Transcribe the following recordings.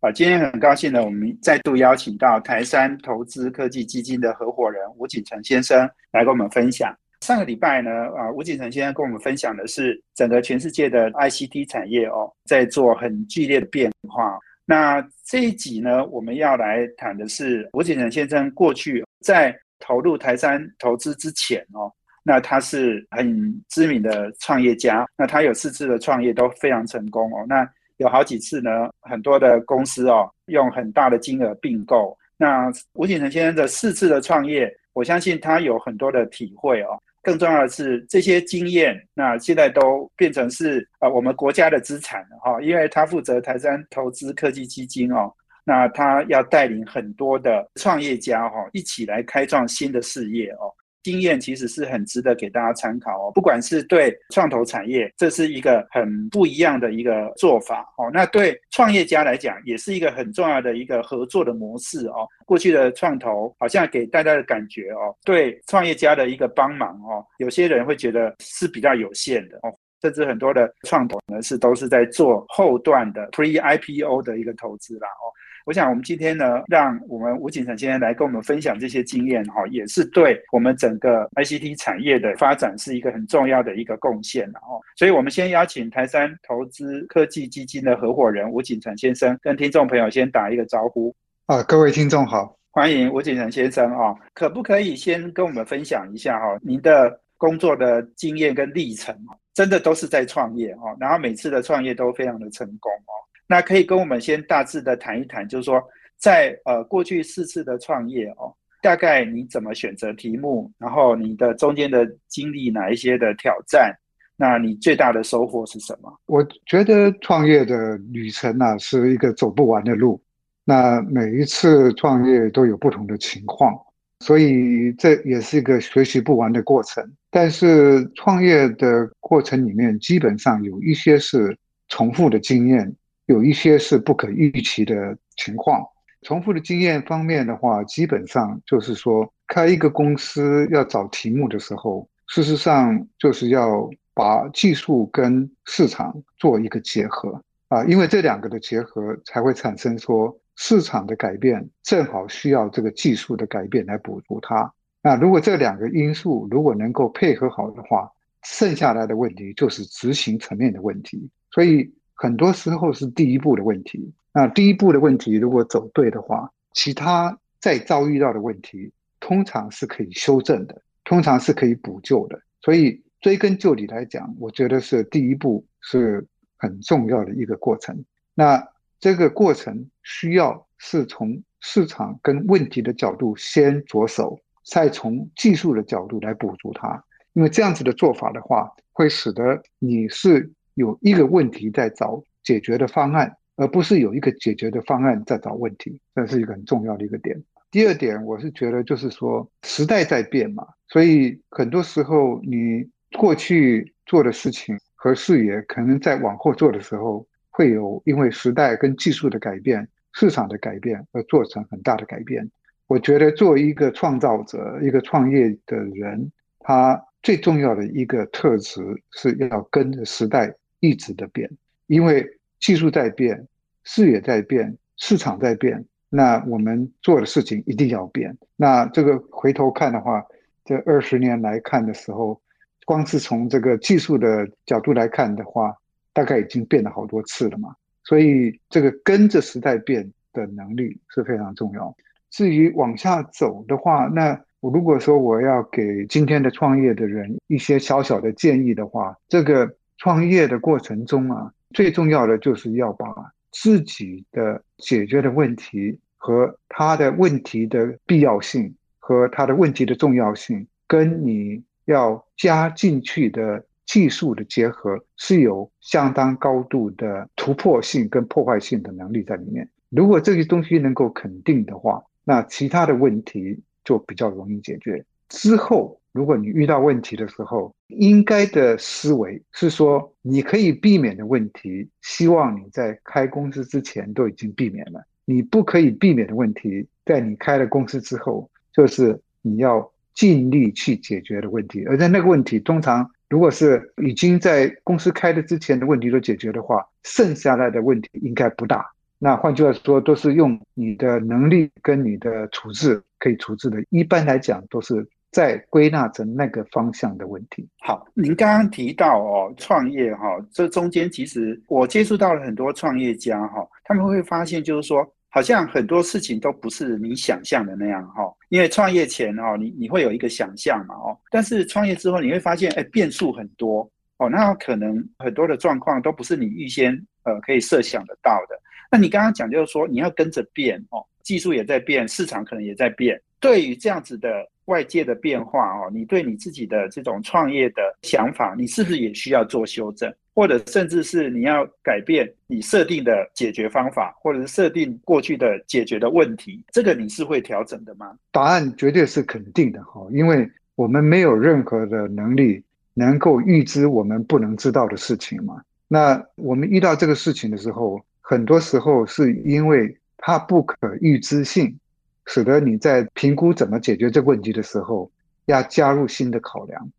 啊，今天很高兴呢，我们再度邀请到台山投资科技基金的合伙人吴景成先生来跟我们分享。上个礼拜呢，啊，吴景成先生跟我们分享的是整个全世界的 ICT 产业哦，在做很剧烈的变化。那这一集呢，我们要来谈的是吴景成先生过去在投入台山投资之前哦，那他是很知名的创业家，那他有四次的创业都非常成功哦，那。有好几次呢，很多的公司哦，用很大的金额并购。那吴景成先生的四次的创业，我相信他有很多的体会哦。更重要的是，这些经验，那现在都变成是呃我们国家的资产了哈。因为他负责台山投资科技基金哦，那他要带领很多的创业家哈，一起来开创新的事业哦。经验其实是很值得给大家参考哦，不管是对创投产业，这是一个很不一样的一个做法哦。那对创业家来讲，也是一个很重要的一个合作的模式哦。过去的创投好像给大家的感觉哦，对创业家的一个帮忙哦，有些人会觉得是比较有限的哦，甚至很多的创投呢是都是在做后段的 pre IPO 的一个投资啦哦。我想，我们今天呢，让我们吴景成先生来跟我们分享这些经验，哈，也是对我们整个 ICT 产业的发展是一个很重要的一个贡献了，哦。所以，我们先邀请台山投资科技基金的合伙人吴景成先生跟听众朋友先打一个招呼。啊，各位听众好，欢迎吴景成先生啊，可不可以先跟我们分享一下哈，您的工作的经验跟历程？真的都是在创业哦，然后每次的创业都非常的成功哦。那可以跟我们先大致的谈一谈，就是说，在呃过去四次的创业哦，大概你怎么选择题目，然后你的中间的经历哪一些的挑战，那你最大的收获是什么？我觉得创业的旅程呢是一个走不完的路，那每一次创业都有不同的情况，所以这也是一个学习不完的过程。但是创业的过程里面，基本上有一些是重复的经验。有一些是不可预期的情况。重复的经验方面的话，基本上就是说，开一个公司要找题目的时候，事实上就是要把技术跟市场做一个结合啊，因为这两个的结合才会产生说市场的改变正好需要这个技术的改变来补足它。那如果这两个因素如果能够配合好的话，剩下来的问题就是执行层面的问题。所以。很多时候是第一步的问题。那第一步的问题如果走对的话，其他再遭遇到的问题，通常是可以修正的，通常是可以补救的。所以追根究底来讲，我觉得是第一步是很重要的一个过程。那这个过程需要是从市场跟问题的角度先着手，再从技术的角度来补足它。因为这样子的做法的话，会使得你是。有一个问题在找解决的方案，而不是有一个解决的方案在找问题，这是一个很重要的一个点。第二点，我是觉得就是说时代在变嘛，所以很多时候你过去做的事情和视野，可能在往后做的时候，会有因为时代跟技术的改变、市场的改变而做成很大的改变。我觉得作为一个创造者、一个创业的人，他最重要的一个特质是要跟着时代。一直的变，因为技术在变，视野在变，市场在变，那我们做的事情一定要变。那这个回头看的话，这二十年来看的时候，光是从这个技术的角度来看的话，大概已经变了好多次了嘛。所以这个跟着时代变的能力是非常重要。至于往下走的话，那我如果说我要给今天的创业的人一些小小的建议的话，这个。创业的过程中啊，最重要的就是要把自己的解决的问题和他的问题的必要性和他的问题的重要性，跟你要加进去的技术的结合，是有相当高度的突破性跟破坏性的能力在里面。如果这些东西能够肯定的话，那其他的问题。就比较容易解决。之后，如果你遇到问题的时候，应该的思维是说，你可以避免的问题，希望你在开公司之前都已经避免了；你不可以避免的问题，在你开了公司之后，就是你要尽力去解决的问题。而在那个问题，通常如果是已经在公司开的之前的问题都解决的话，剩下来的问题应该不大。那换句话说，都是用你的能力跟你的处置可以处置的。一般来讲，都是。再归纳成那个方向的问题。好，您刚刚提到哦，创业哈，这中间其实我接触到了很多创业家哈，他们会发现就是说，好像很多事情都不是你想象的那样哈。因为创业前哦，你你会有一个想象嘛哦，但是创业之后你会发现，哎，变数很多哦，那可能很多的状况都不是你预先呃可以设想得到的。那你刚刚讲就是说，你要跟着变哦，技术也在变，市场可能也在变。对于这样子的外界的变化哦，你对你自己的这种创业的想法，你是不是也需要做修正，或者甚至是你要改变你设定的解决方法，或者是设定过去的解决的问题，这个你是会调整的吗？答案绝对是肯定的哈，因为我们没有任何的能力能够预知我们不能知道的事情嘛。那我们遇到这个事情的时候，很多时候是因为它不可预知性。使得你在评估怎么解决这个问题的时候，要加入新的考量。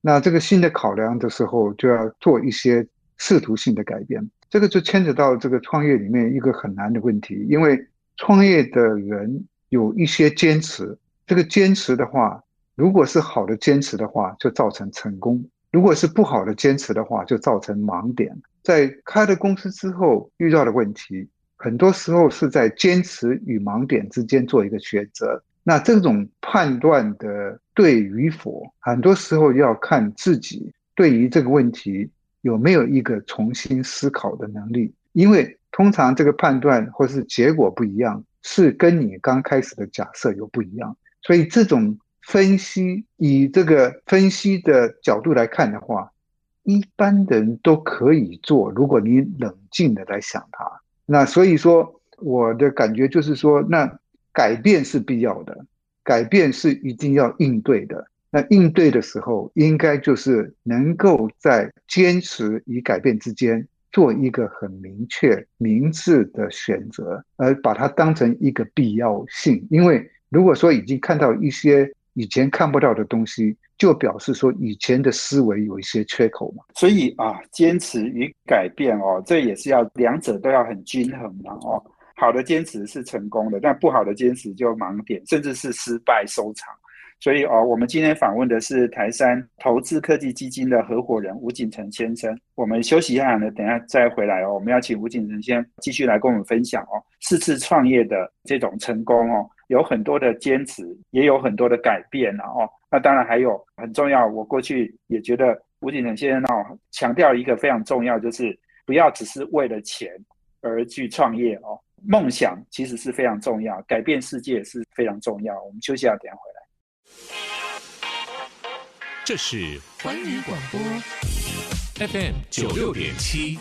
那这个新的考量的时候，就要做一些试图性的改变。这个就牵扯到这个创业里面一个很难的问题，因为创业的人有一些坚持。这个坚持的话，如果是好的坚持的话，就造成成功；如果是不好的坚持的话，就造成盲点。在开了公司之后遇到的问题。很多时候是在坚持与盲点之间做一个选择，那这种判断的对与否，很多时候要看自己对于这个问题有没有一个重新思考的能力。因为通常这个判断或是结果不一样，是跟你刚开始的假设有不一样。所以这种分析，以这个分析的角度来看的话，一般人都可以做。如果你冷静的来想它。那所以说，我的感觉就是说，那改变是必要的，改变是一定要应对的。那应对的时候，应该就是能够在坚持与改变之间做一个很明确、明智的选择，而把它当成一个必要性。因为如果说已经看到一些以前看不到的东西，就表示说以前的思维有一些缺口嘛，所以啊，坚持与改变哦，这也是要两者都要很均衡嘛哦。好的坚持是成功的，但不好的坚持就盲点，甚至是失败收场。所以哦，我们今天访问的是台山投资科技基金的合伙人吴景成先生。我们休息一下呢，等下再回来哦。我们要请吴景成先继续来跟我们分享哦，四次创业的这种成功哦。有很多的坚持，也有很多的改变了哦。那当然还有很重要，我过去也觉得吴景成先生哦，强调一个非常重要，就是不要只是为了钱而去创业哦。梦想其实是非常重要，改变世界是非常重要。我们休息一下，等下回来。这是环宇广播 FM 九六点七。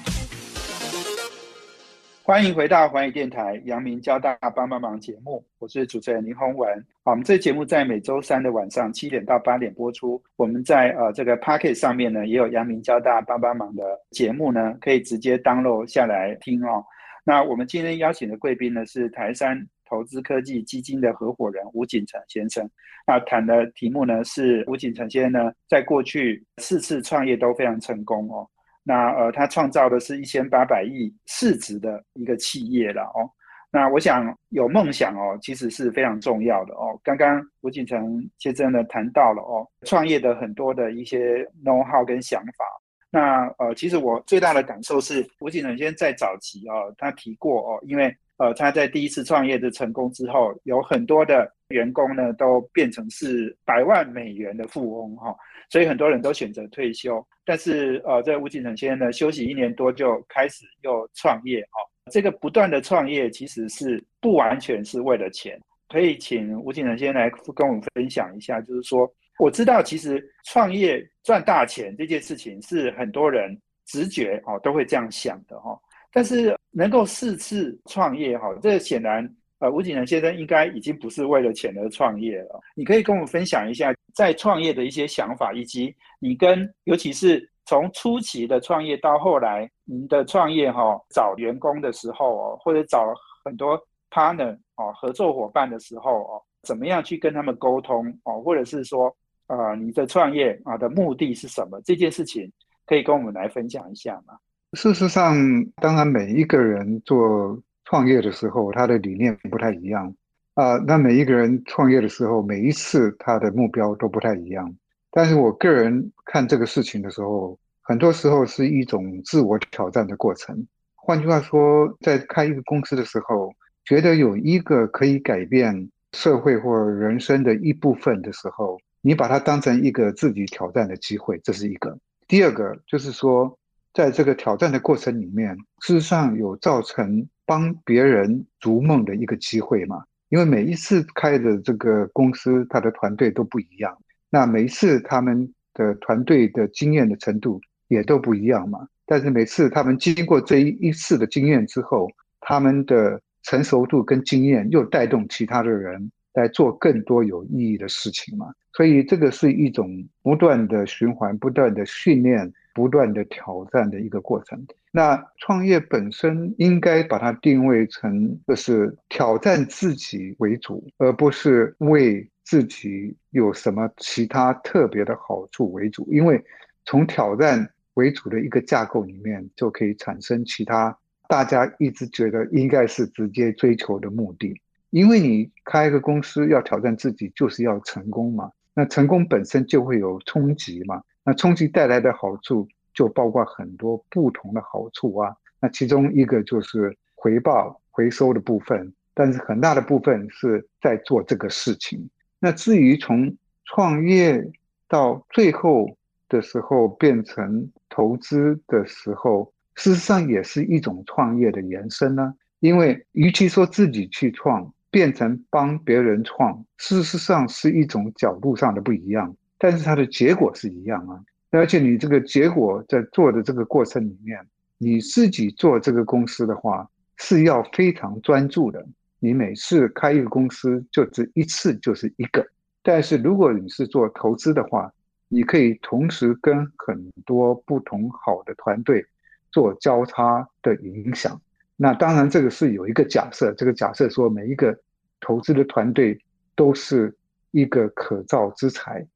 欢迎回到环宇电台阳明交大帮帮忙节目，我是主持人林宏文。好，我们这节目在每周三的晚上七点到八点播出。我们在呃这个 Pocket 上面呢，也有阳明交大帮帮忙的节目呢，可以直接 download 下来听哦。那我们今天邀请的贵宾呢，是台山投资科技基金的合伙人吴景成先生。那谈的题目呢，是吴景成先生呢，在过去四次创业都非常成功哦。那呃，他创造的是一千八百亿市值的一个企业了哦。那我想有梦想哦，其实是非常重要的哦。刚刚吴景成先生呢谈到了哦，创业的很多的一些 know how 跟想法。那呃，其实我最大的感受是，吴景成先生在早期哦，他提过哦，因为呃他在第一次创业的成功之后，有很多的员工呢都变成是百万美元的富翁哈。所以很多人都选择退休，但是呃，在吴景成先生呢休息一年多就开始又创业哦。这个不断的创业其实是不完全是为了钱，可以请吴景成先生来跟我们分享一下，就是说我知道其实创业赚大钱这件事情是很多人直觉哦都会这样想的哈，但是能够四次创业哈，这显然呃，吴景仁先生应该已经不是为了钱而创业了。你可以跟我们分享一下在创业的一些想法，以及你跟尤其是从初期的创业到后来您的创业哈，找员工的时候哦，或者找很多 partner 哦，合作伙伴的时候哦，怎么样去跟他们沟通哦，或者是说呃，你的创业啊的目的是什么？这件事情可以跟我们来分享一下吗？事实上，当然每一个人做。创业的时候，他的理念不太一样啊。那每一个人创业的时候，每一次他的目标都不太一样。但是我个人看这个事情的时候，很多时候是一种自我挑战的过程。换句话说，在开一个公司的时候，觉得有一个可以改变社会或人生的一部分的时候，你把它当成一个自己挑战的机会，这是一个。第二个就是说，在这个挑战的过程里面，事实上有造成。帮别人逐梦的一个机会嘛，因为每一次开的这个公司，他的团队都不一样，那每一次他们的团队的经验的程度也都不一样嘛。但是每次他们经过这一一次的经验之后，他们的成熟度跟经验又带动其他的人来做更多有意义的事情嘛。所以这个是一种不断的循环、不断的训练、不断的挑战的一个过程。那创业本身应该把它定位成就是挑战自己为主，而不是为自己有什么其他特别的好处为主。因为从挑战为主的一个架构里面，就可以产生其他大家一直觉得应该是直接追求的目的。因为你开一个公司要挑战自己，就是要成功嘛。那成功本身就会有冲击嘛。那冲击带来的好处。就包括很多不同的好处啊，那其中一个就是回报回收的部分，但是很大的部分是在做这个事情。那至于从创业到最后的时候变成投资的时候，事实上也是一种创业的延伸呢。因为与其说自己去创，变成帮别人创，事实上是一种角度上的不一样，但是它的结果是一样啊。而且你这个结果在做的这个过程里面，你自己做这个公司的话是要非常专注的。你每次开一个公司就只一次就是一个，但是如果你是做投资的话，你可以同时跟很多不同好的团队做交叉的影响。那当然这个是有一个假设，这个假设说每一个投资的团队都是一个可造之材。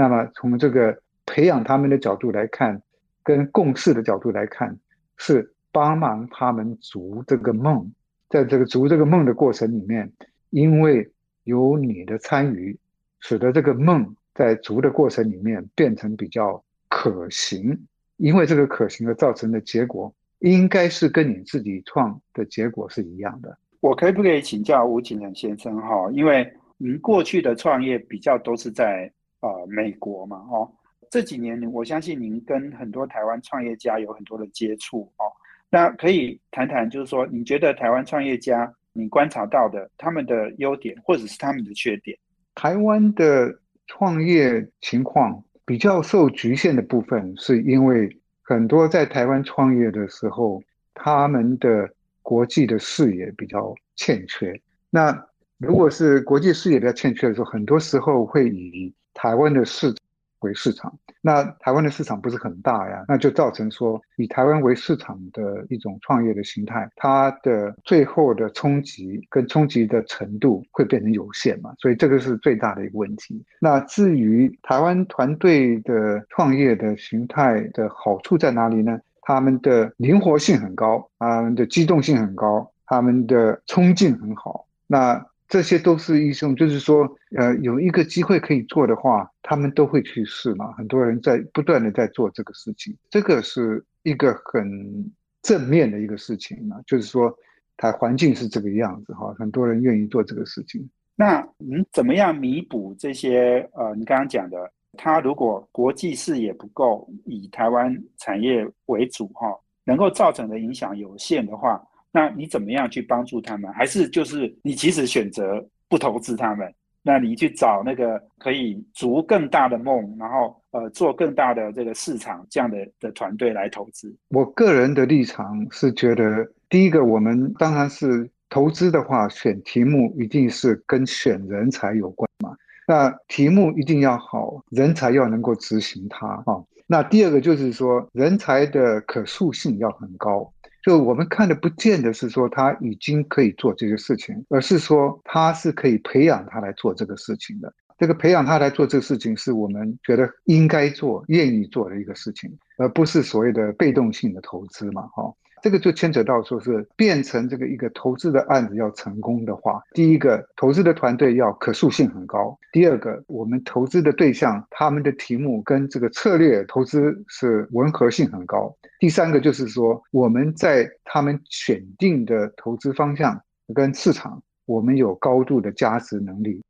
那么从这个。培养他们的角度来看，跟共事的角度来看，是帮忙他们逐这个梦。在这个逐这个梦的过程里面，因为有你的参与，使得这个梦在逐的过程里面变成比较可行。因为这个可行而造成的结果，应该是跟你自己创的结果是一样的。我可以不可以请教吴景仁先生哈？因为您过去的创业比较都是在呃美国嘛，哦。这几年，我相信您跟很多台湾创业家有很多的接触哦。那可以谈谈，就是说，你觉得台湾创业家你观察到的他们的优点，或者是他们的缺点？台湾的创业情况比较受局限的部分，是因为很多在台湾创业的时候，他们的国际的视野比较欠缺。那如果是国际视野比较欠缺的时候，很多时候会以台湾的市。为市场，那台湾的市场不是很大呀，那就造成说以台湾为市场的一种创业的形态，它的最后的冲击跟冲击的程度会变成有限嘛，所以这个是最大的一个问题。那至于台湾团队的创业的形态的好处在哪里呢？他们的灵活性很高，他们的机动性很高，他们的冲劲很好。那这些都是医生，就是说，呃，有一个机会可以做的话，他们都会去试嘛。很多人在不断的在做这个事情，这个是一个很正面的一个事情嘛。就是说，它环境是这个样子哈，很多人愿意做这个事情。那你怎么样弥补这些？呃，你刚刚讲的，他如果国际视野不够，以台湾产业为主哈，能够造成的影响有限的话。那你怎么样去帮助他们？还是就是你即使选择不投资他们，那你去找那个可以逐更大的梦，然后呃做更大的这个市场这样的的团队来投资？我个人的立场是觉得，第一个我们当然是投资的话，选题目一定是跟选人才有关嘛。那题目一定要好，人才要能够执行它啊。那第二个就是说，人才的可塑性要很高。就我们看的不见得是说他已经可以做这些事情，而是说他是可以培养他来做这个事情的。这个培养他来做这个事情，是我们觉得应该做、愿意做的一个事情，而不是所谓的被动性的投资嘛，哈。这个就牵扯到说是变成这个一个投资的案子要成功的话，第一个投资的团队要可塑性很高，第二个我们投资的对象他们的题目跟这个策略投资是吻合性很高，第三个就是说我们在他们选定的投资方向跟市场，我们有高度的价值能力，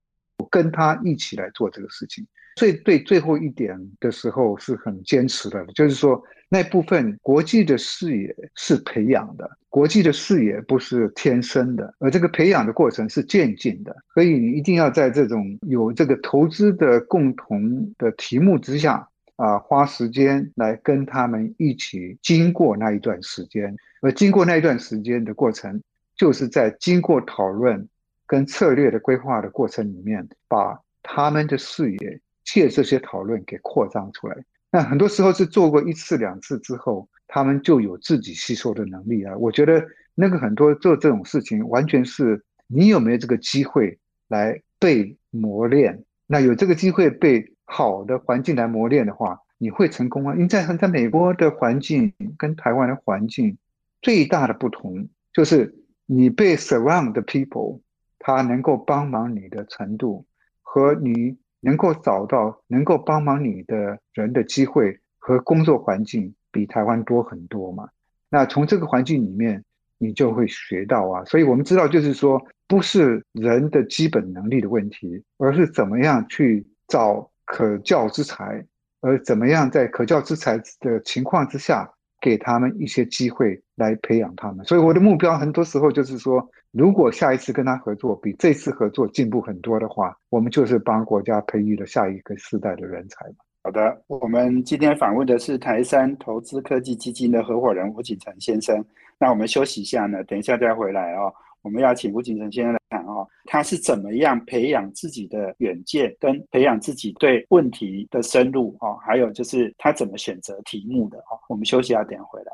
跟他一起来做这个事情。最对最后一点的时候是很坚持的，就是说。那部分国际的视野是培养的，国际的视野不是天生的，而这个培养的过程是渐进的，所以你一定要在这种有这个投资的共同的题目之下啊，花时间来跟他们一起经过那一段时间，而经过那一段时间的过程，就是在经过讨论跟策略的规划的过程里面，把他们的视野借这些讨论给扩张出来。那很多时候是做过一次两次之后，他们就有自己吸收的能力啊。我觉得那个很多做这种事情，完全是你有没有这个机会来被磨练。那有这个机会被好的环境来磨练的话，你会成功啊。因为在在美国的环境跟台湾的环境最大的不同，就是你被 surround 的 people，他能够帮忙你的程度和你。能够找到能够帮忙你的人的机会和工作环境比台湾多很多嘛？那从这个环境里面，你就会学到啊。所以我们知道，就是说，不是人的基本能力的问题，而是怎么样去找可教之才，而怎么样在可教之才的情况之下，给他们一些机会来培养他们。所以我的目标很多时候就是说。如果下一次跟他合作比这次合作进步很多的话，我们就是帮国家培育了下一个世代的人才嘛。好的，我们今天访问的是台山投资科技基金的合伙人吴景成先生。那我们休息一下呢，等一下再回来哦。我们要请吴景成先生来谈哦，他是怎么样培养自己的远见，跟培养自己对问题的深入哦，还有就是他怎么选择题目的哦。我们休息一下，等回来。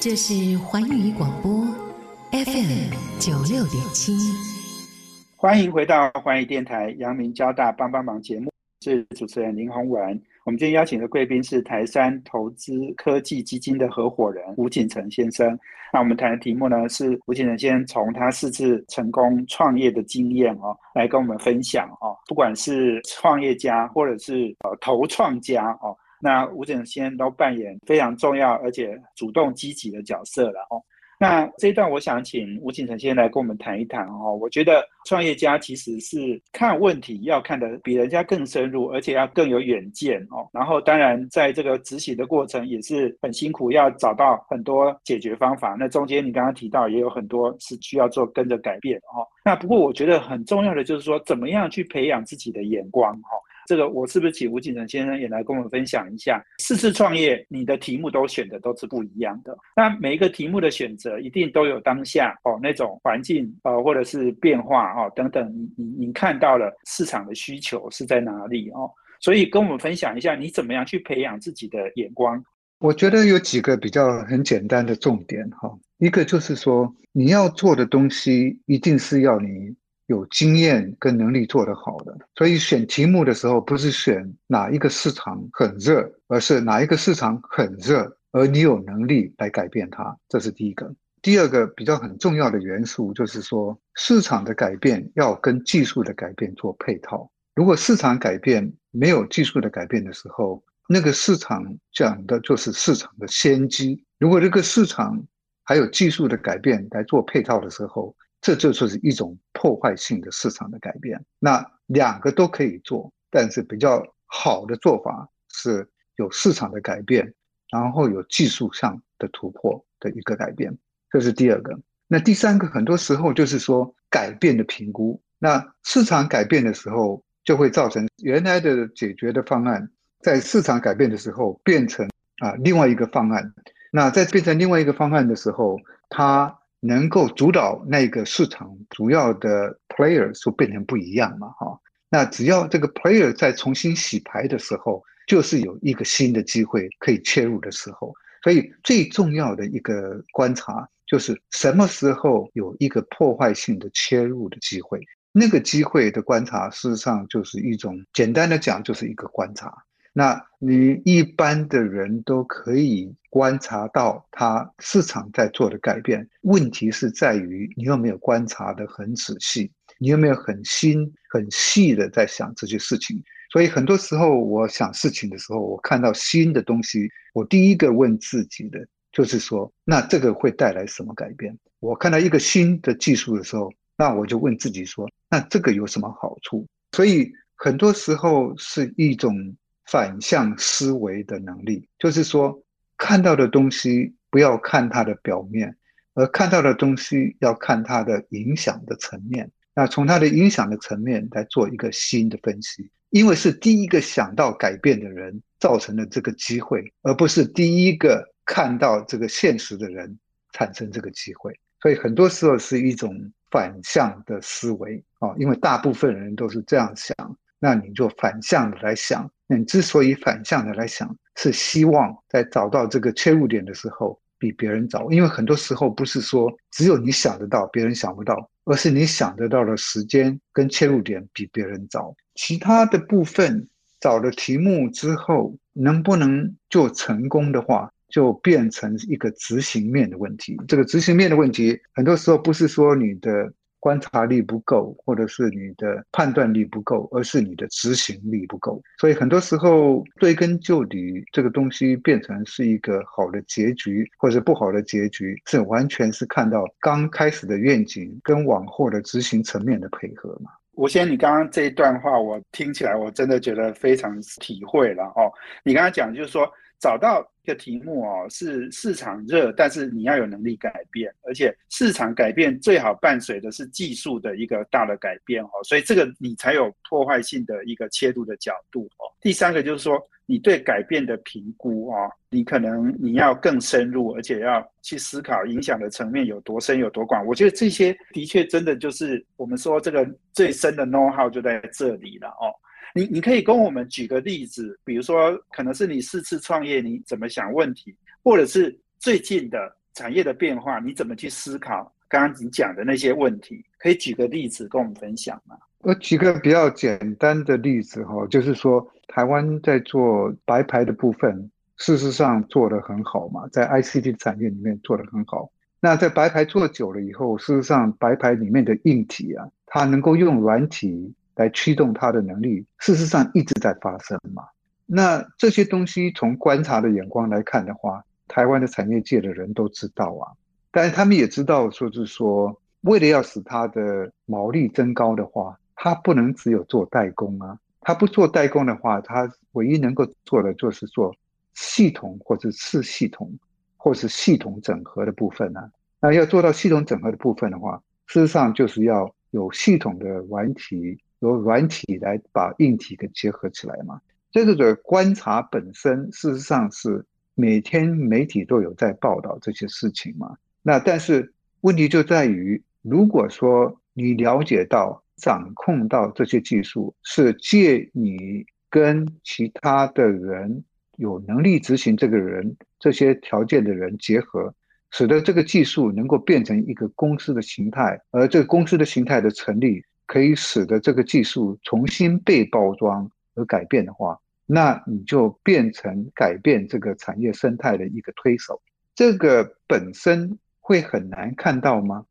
这是环宇广播 FM 九六点七，欢迎回到环宇电台阳明交大帮帮忙节目，是主持人林宏文。我们今天邀请的贵宾是台山投资科技基金的合伙人吴景成先生。那我们谈的题目呢，是吴景成先生从他四次成功创业的经验哦，来跟我们分享哦，不管是创业家或者是呃投创家哦。那吴景先都扮演非常重要而且主动积极的角色了哦。那这一段我想请吴景成先来跟我们谈一谈哦。我觉得创业家其实是看问题要看得比人家更深入，而且要更有远见哦。然后当然在这个执行的过程也是很辛苦，要找到很多解决方法。那中间你刚刚提到也有很多是需要做跟着改变哦。那不过我觉得很重要的就是说，怎么样去培养自己的眼光哈。这个我是不是请吴景成先生也来跟我们分享一下？四次创业，你的题目都选的都是不一样的。那每一个题目的选择，一定都有当下哦那种环境呃或者是变化哦等等，你你你看到了市场的需求是在哪里哦？所以跟我们分享一下，你怎么样去培养自己的眼光？我觉得有几个比较很简单的重点哈，一个就是说你要做的东西，一定是要你。有经验跟能力做得好的，所以选题目的时候不是选哪一个市场很热，而是哪一个市场很热，而你有能力来改变它，这是第一个。第二个比较很重要的元素就是说，市场的改变要跟技术的改变做配套。如果市场改变没有技术的改变的时候，那个市场讲的就是市场的先机。如果这个市场还有技术的改变来做配套的时候，这就是一种破坏性的市场的改变。那两个都可以做，但是比较好的做法是有市场的改变，然后有技术上的突破的一个改变。这是第二个。那第三个，很多时候就是说改变的评估。那市场改变的时候，就会造成原来的解决的方案，在市场改变的时候变成啊另外一个方案。那在变成另外一个方案的时候，它能够主导那个市场主要的 player 就变成不一样嘛，哈。那只要这个 player 在重新洗牌的时候，就是有一个新的机会可以切入的时候。所以最重要的一个观察就是什么时候有一个破坏性的切入的机会。那个机会的观察，事实上就是一种简单的讲，就是一个观察。那你一般的人都可以观察到它市场在做的改变。问题是在于你有没有观察的很仔细，你有没有很心很细的在想这些事情。所以很多时候我想事情的时候，我看到新的东西，我第一个问自己的就是说，那这个会带来什么改变？我看到一个新的技术的时候，那我就问自己说，那这个有什么好处？所以很多时候是一种。反向思维的能力，就是说，看到的东西不要看它的表面，而看到的东西要看它的影响的层面。那从它的影响的层面来做一个新的分析，因为是第一个想到改变的人造成了这个机会，而不是第一个看到这个现实的人产生这个机会。所以很多时候是一种反向的思维啊，因为大部分人都是这样想。那你就反向的来想，你之所以反向的来想，是希望在找到这个切入点的时候比别人早，因为很多时候不是说只有你想得到，别人想不到，而是你想得到的时间跟切入点比别人早，其他的部分找了题目之后能不能就成功的话，就变成一个执行面的问题。这个执行面的问题，很多时候不是说你的。观察力不够，或者是你的判断力不够，而是你的执行力不够。所以很多时候追根究底，这个东西变成是一个好的结局，或者不好的结局，是完全是看到刚开始的愿景跟往后的执行层面的配合嘛。吴先，你刚刚这一段话，我听起来我真的觉得非常体会了哦。你刚刚讲就是说。找到一个题目哦，是市场热，但是你要有能力改变，而且市场改变最好伴随的是技术的一个大的改变哦，所以这个你才有破坏性的一个切入的角度哦。第三个就是说，你对改变的评估哦，你可能你要更深入，而且要去思考影响的层面有多深有多广。我觉得这些的确真的就是我们说这个最深的 know how 就在这里了哦。你你可以跟我们举个例子，比如说可能是你四次创业，你怎么想问题，或者是最近的产业的变化，你怎么去思考刚刚你讲的那些问题？可以举个例子跟我们分享吗？我举个比较简单的例子哈，就是说台湾在做白牌的部分，事实上做得很好嘛，在 ICT 产业里面做得很好。那在白牌做久了以后，事实上白牌里面的硬体啊，它能够用软体。来驱动它的能力，事实上一直在发生嘛。那这些东西从观察的眼光来看的话，台湾的产业界的人都知道啊。但是他们也知道，说是说，为了要使它的毛利增高的话，它不能只有做代工啊。它不做代工的话，它唯一能够做的就是做系统或者次系统，或是系统整合的部分呢。那要做到系统整合的部分的话，事实上就是要有系统的软体。由软体来把硬体给结合起来嘛？这个的观察本身，事实上是每天媒体都有在报道这些事情嘛。那但是问题就在于，如果说你了解到、掌控到这些技术，是借你跟其他的人有能力执行这个人这些条件的人结合，使得这个技术能够变成一个公司的形态，而这个公司的形态的成立。可以使得这个技术重新被包装和改变的话，那你就变成改变这个产业生态的一个推手。这个本身会很难看到吗？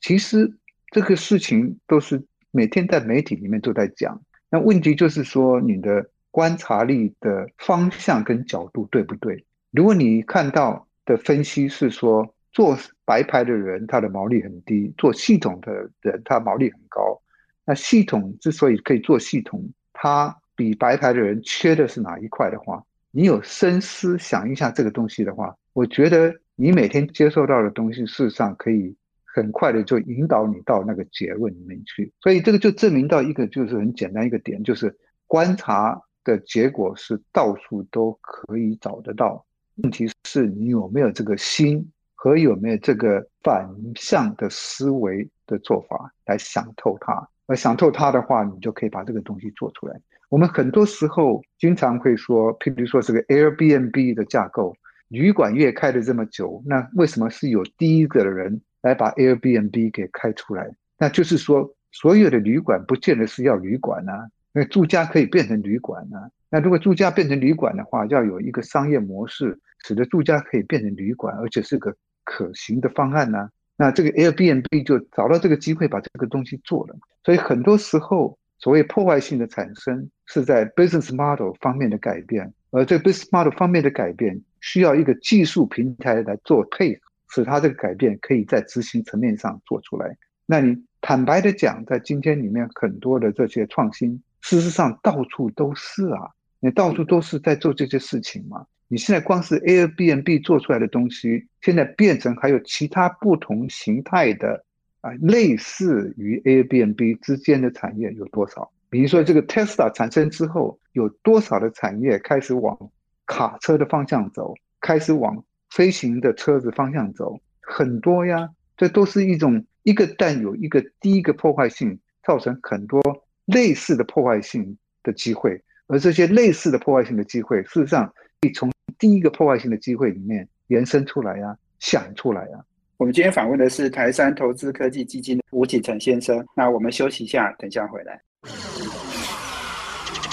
其实这个事情都是每天在媒体里面都在讲。那问题就是说，你的观察力的方向跟角度对不对？如果你看到的分析是说，做白牌的人他的毛利很低，做系统的人他毛利很高。那系统之所以可以做系统，它比白牌的人缺的是哪一块的话，你有深思想一下这个东西的话，我觉得你每天接受到的东西，事实上可以很快的就引导你到那个结论里面去。所以这个就证明到一个就是很简单一个点，就是观察的结果是到处都可以找得到，问题是你有没有这个心和有没有这个反向的思维的做法来想透它。而想透它的话，你就可以把这个东西做出来。我们很多时候经常会说，譬如说这个 Airbnb 的架构，旅馆业开了这么久，那为什么是有第一个人来把 Airbnb 给开出来？那就是说，所有的旅馆不见得是要旅馆啊，那住家可以变成旅馆啊。那如果住家变成旅馆的话，要有一个商业模式，使得住家可以变成旅馆，而且是个可行的方案呢。那这个 Airbnb 就找到这个机会把这个东西做了。所以很多时候，所谓破坏性的产生是在 business model 方面的改变，而这 business model 方面的改变需要一个技术平台来做配合，使它这个改变可以在执行层面上做出来。那你坦白的讲，在今天里面很多的这些创新，事实上到处都是啊，你到处都是在做这些事情嘛。你现在光是 Airbnb 做出来的东西，现在变成还有其他不同形态的啊，类似于 Airbnb 之间的产业有多少？比如说这个 Tesla 产生之后，有多少的产业开始往卡车的方向走，开始往飞行的车子方向走？很多呀，这都是一种。一个蛋有一个第一个破坏性，造成很多类似的破坏性的机会，而这些类似的破坏性的机会，事实上可以从第一个破坏性的机会里面延伸出来呀，想出来呀。我们今天访问的是台山投资科技基金的吴启成先生。那我们休息一下，等下回来。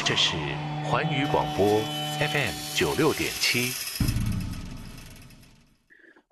这是环宇广播 FM 九六点七。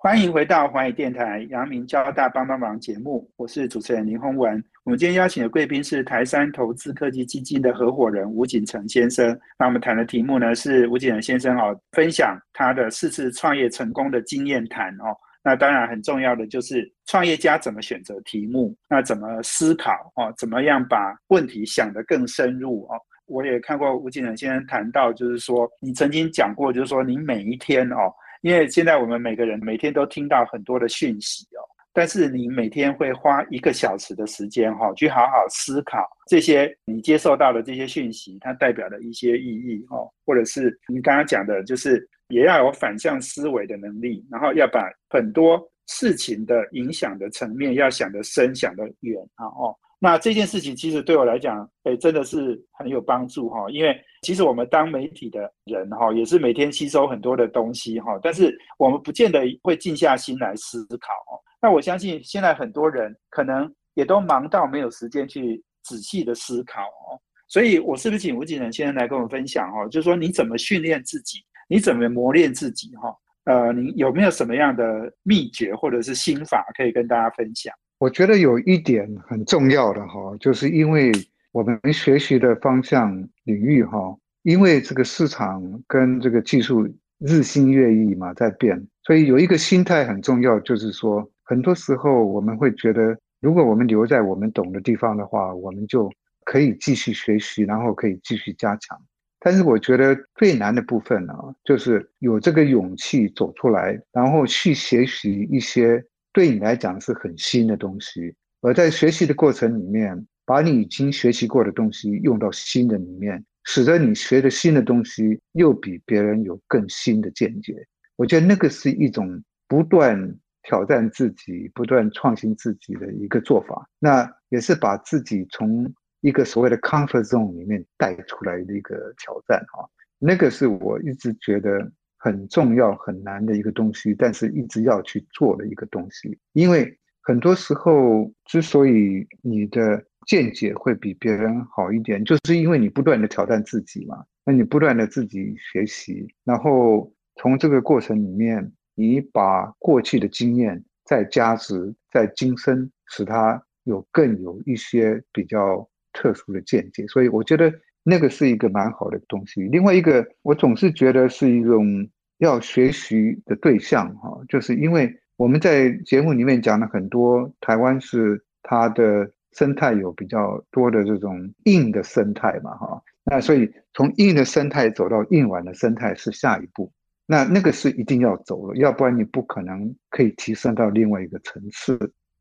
欢迎回到华语电台阳明交大帮帮忙节目，我是主持人林宏文。我们今天邀请的贵宾是台山投资科技基金的合伙人吴景成先生。那我们谈的题目呢是吴景成先生哦，分享他的四次创业成功的经验谈哦。那当然很重要的就是创业家怎么选择题目，那怎么思考哦，怎么样把问题想得更深入哦。我也看过吴景成先生谈到，就是说你曾经讲过，就是说你每一天哦。因为现在我们每个人每天都听到很多的讯息哦，但是你每天会花一个小时的时间哈，去好好思考这些你接受到的这些讯息，它代表的一些意义哦，或者是你刚刚讲的，就是也要有反向思维的能力，然后要把很多事情的影响的层面要想得深、想得远啊哦。那这件事情其实对我来讲，哎，真的是很有帮助哈。因为其实我们当媒体的人哈，也是每天吸收很多的东西哈，但是我们不见得会静下心来思考哦。那我相信现在很多人可能也都忙到没有时间去仔细的思考哦。所以，我是不是请吴景仁先生来跟我们分享哈？就是说你怎么训练自己，你怎么磨练自己哈？呃，你有没有什么样的秘诀或者是心法可以跟大家分享？我觉得有一点很重要的哈，就是因为我们学习的方向领域哈，因为这个市场跟这个技术日新月异嘛，在变，所以有一个心态很重要，就是说，很多时候我们会觉得，如果我们留在我们懂的地方的话，我们就可以继续学习，然后可以继续加强。但是我觉得最难的部分呢，就是有这个勇气走出来，然后去学习一些。对你来讲是很新的东西，而在学习的过程里面，把你已经学习过的东西用到新的里面，使得你学的新的东西又比别人有更新的见解。我觉得那个是一种不断挑战自己、不断创新自己的一个做法。那也是把自己从一个所谓的 comfort zone 里面带出来的一个挑战哈。那个是我一直觉得。很重要、很难的一个东西，但是一直要去做的一个东西。因为很多时候，之所以你的见解会比别人好一点，就是因为你不断的挑战自己嘛。那你不断的自己学习，然后从这个过程里面，你把过去的经验再加值、再精深，使它有更有一些比较特殊的见解。所以我觉得。那个是一个蛮好的东西。另外一个，我总是觉得是一种要学习的对象哈，就是因为我们在节目里面讲了很多，台湾是它的生态有比较多的这种硬的生态嘛哈，那所以从硬的生态走到硬软的生态是下一步，那那个是一定要走了，要不然你不可能可以提升到另外一个层次。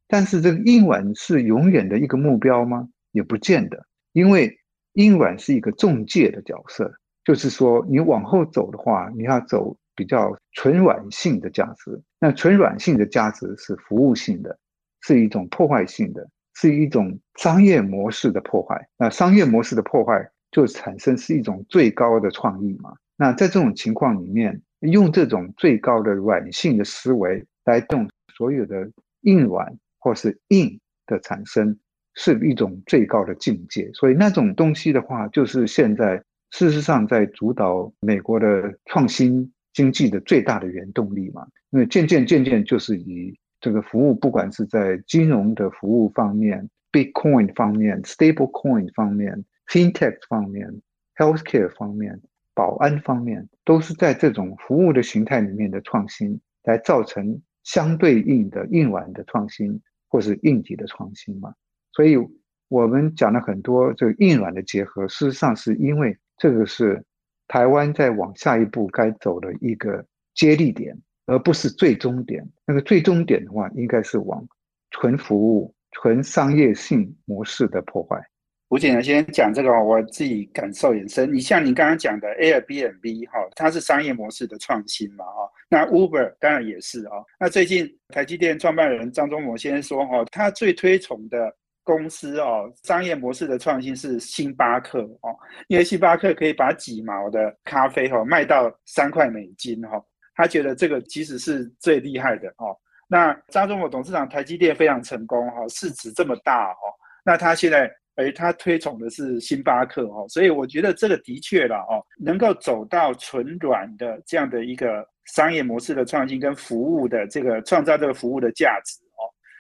但是这个硬软是永远的一个目标吗？也不见得，因为。硬软是一个中介的角色，就是说你往后走的话，你要走比较纯软性的价值。那纯软性的价值是服务性的，是一种破坏性的，是一种商业模式的破坏。那商业模式的破坏就产生是一种最高的创意嘛？那在这种情况里面，用这种最高的软性的思维来动所有的硬软或是硬的产生，是一种最高的境界。所以那种东西的话，就是现在事实上在主导美国的创新经济的最大的原动力嘛。因为渐渐渐渐就是以这个服务，不管是在金融的服务方面、Bitcoin 方面、Stable Coin 方面、FinTech 方面、Healthcare 方面。保安方面都是在这种服务的形态里面的创新，来造成相对应的硬软的创新，或是硬体的创新嘛。所以我们讲了很多这个硬软的结合，事实上是因为这个是台湾在往下一步该走的一个接力点，而不是最终点。那个最终点的话，应该是往纯服务、纯商业性模式的破坏。吴景呢，先讲这个我自己感受也深。你像你刚刚讲的 Airbnb 哈，它是商业模式的创新嘛，哈。那 Uber 当然也是哦。那最近台积电创办人张忠谋先生说，哈，他最推崇的公司哦，商业模式的创新是星巴克哦，因为星巴克可以把几毛的咖啡哈卖到三块美金哈，他觉得这个其实是最厉害的哦。那张忠谋董事长台积电非常成功哈，市值这么大哦，那他现在。哎，他推崇的是星巴克哦，所以我觉得这个的确了哦，能够走到纯软的这样的一个商业模式的创新跟服务的这个创造这个服务的价值，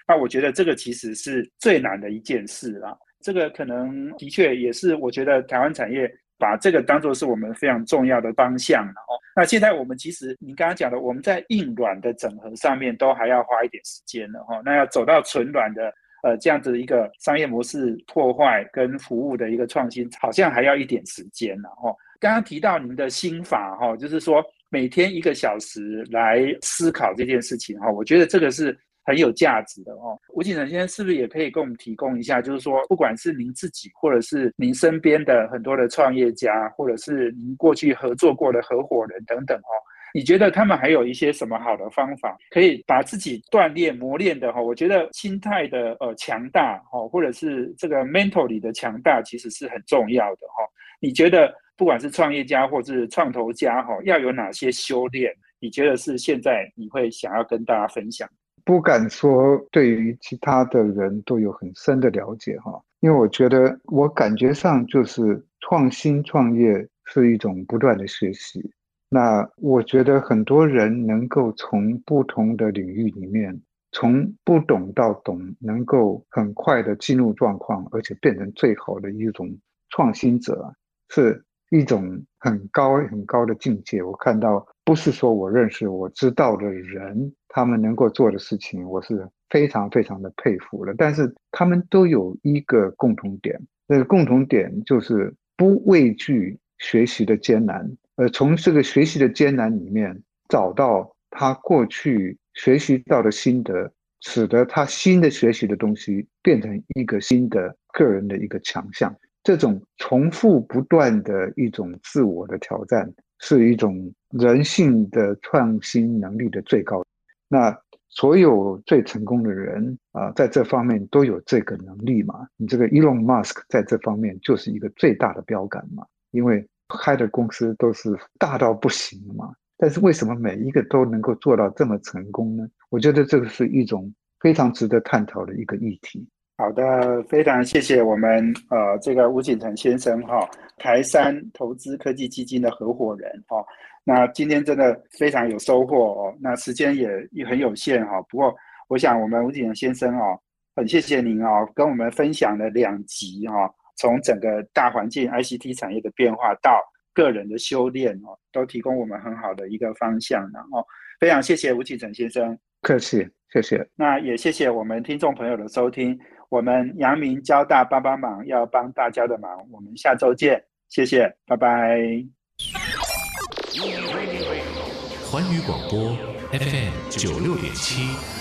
那我觉得这个其实是最难的一件事啦。这个可能的确也是我觉得台湾产业把这个当做是我们非常重要的方向了哦。那现在我们其实你刚刚讲的，我们在硬软的整合上面都还要花一点时间了哈。那要走到纯软的。呃，这样子一个商业模式破坏跟服务的一个创新，好像还要一点时间了。哈，刚刚提到您的心法，哈，就是说每天一个小时来思考这件事情，哈，我觉得这个是很有价值的哦。吴景成先生是不是也可以给我们提供一下，就是说，不管是您自己，或者是您身边的很多的创业家，或者是您过去合作过的合伙人等等，哦。你觉得他们还有一些什么好的方法，可以把自己锻炼磨练的哈？我觉得心态的呃强大哈，或者是这个 mental 里的强大，其实是很重要的哈。你觉得不管是创业家或者是创投家哈，要有哪些修炼？你觉得是现在你会想要跟大家分享？不敢说对于其他的人都有很深的了解哈，因为我觉得我感觉上就是创新创业是一种不断的学习。那我觉得很多人能够从不同的领域里面，从不懂到懂，能够很快的进入状况，而且变成最好的一种创新者，是一种很高很高的境界。我看到不是说我认识我知道的人，他们能够做的事情，我是非常非常的佩服了。但是他们都有一个共同点，那个共同点就是不畏惧学习的艰难。呃，从这个学习的艰难里面找到他过去学习到的心得，使得他新的学习的东西变成一个新的个人的一个强项。这种重复不断的一种自我的挑战，是一种人性的创新能力的最高。那所有最成功的人啊，在这方面都有这个能力嘛？你这个 Elon Musk 在这方面就是一个最大的标杆嘛？因为开的公司都是大到不行嘛，但是为什么每一个都能够做到这么成功呢？我觉得这个是一种非常值得探讨的一个议题。好的，非常谢谢我们呃这个吴景成先生哈，台山投资科技基金的合伙人哈。那今天真的非常有收获哦，那时间也也很有限哈。不过我想我们吴景成先生哦，很谢谢您哦，跟我们分享了两集哈。从整个大环境 ICT 产业的变化到个人的修炼哦，都提供我们很好的一个方向。然后非常谢谢吴景成先生，客气，谢谢。那也谢谢我们听众朋友的收听。我们阳明交大帮帮忙要帮大家的忙，我们下周见，谢谢，拜拜。环宇广播 FM 九六点七。